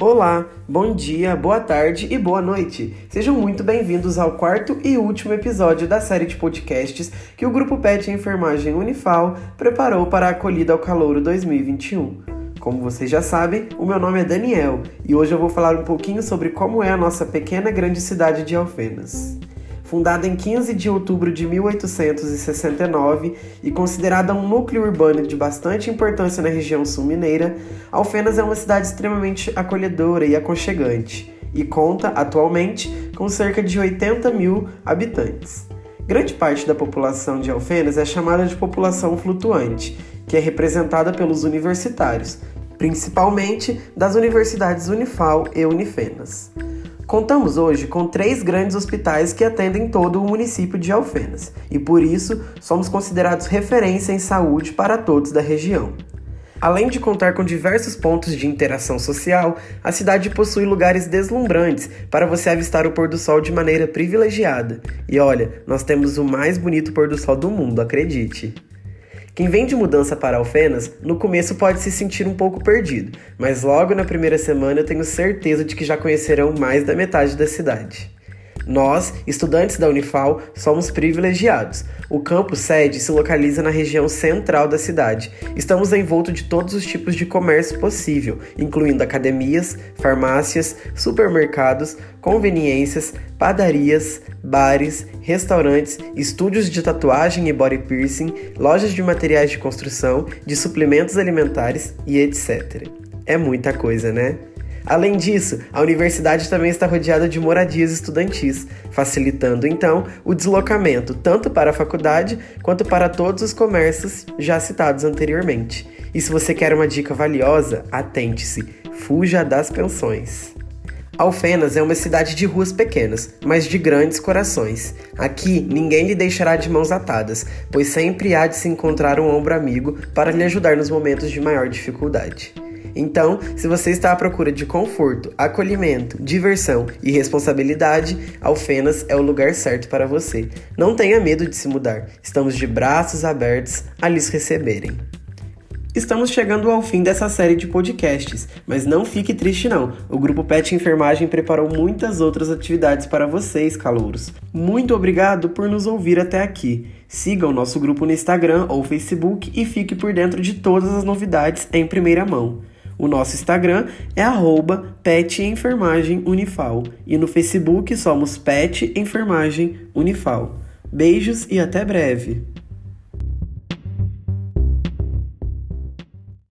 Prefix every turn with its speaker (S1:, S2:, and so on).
S1: Olá, bom dia, boa tarde e boa noite. Sejam muito bem-vindos ao quarto e último episódio da série de podcasts que o Grupo PET Enfermagem Unifal preparou para a acolhida ao Calouro 2021. Como vocês já sabem, o meu nome é Daniel e hoje eu vou falar um pouquinho sobre como é a nossa pequena grande cidade de Alfenas. Fundada em 15 de outubro de 1869 e considerada um núcleo urbano de bastante importância na região sul-mineira, Alfenas é uma cidade extremamente acolhedora e aconchegante e conta, atualmente, com cerca de 80 mil habitantes. Grande parte da população de Alfenas é chamada de população flutuante, que é representada pelos universitários, principalmente das universidades Unifal e Unifenas. Contamos hoje com três grandes hospitais que atendem todo o município de Alfenas e por isso somos considerados referência em saúde para todos da região. Além de contar com diversos pontos de interação social, a cidade possui lugares deslumbrantes para você avistar o pôr do sol de maneira privilegiada. E olha, nós temos o mais bonito pôr do sol do mundo, acredite! Quem vem de mudança para Alfenas, no começo pode se sentir um pouco perdido, mas logo na primeira semana eu tenho certeza de que já conhecerão mais da metade da cidade. Nós, estudantes da Unifal, somos privilegiados. O campus sede se localiza na região central da cidade. Estamos envolto de todos os tipos de comércio possível, incluindo academias, farmácias, supermercados, conveniências, padarias, bares, restaurantes, estúdios de tatuagem e body piercing, lojas de materiais de construção, de suplementos alimentares e etc. É muita coisa, né? Além disso, a universidade também está rodeada de moradias estudantis, facilitando então o deslocamento tanto para a faculdade quanto para todos os comércios já citados anteriormente. E se você quer uma dica valiosa, atente-se: fuja das pensões. Alfenas é uma cidade de ruas pequenas, mas de grandes corações. Aqui ninguém lhe deixará de mãos atadas, pois sempre há de se encontrar um ombro amigo para lhe ajudar nos momentos de maior dificuldade. Então, se você está à procura de conforto, acolhimento, diversão e responsabilidade, Alfenas é o lugar certo para você. Não tenha medo de se mudar. Estamos de braços abertos a lhes receberem. Estamos chegando ao fim dessa série de podcasts, mas não fique triste não. O grupo Pet Enfermagem preparou muitas outras atividades para vocês, calouros. Muito obrigado por nos ouvir até aqui. Siga o nosso grupo no Instagram ou Facebook e fique por dentro de todas as novidades em primeira mão. O nosso Instagram é arroba e no Facebook somos Pet Enfermagem Unifal. Beijos e até breve!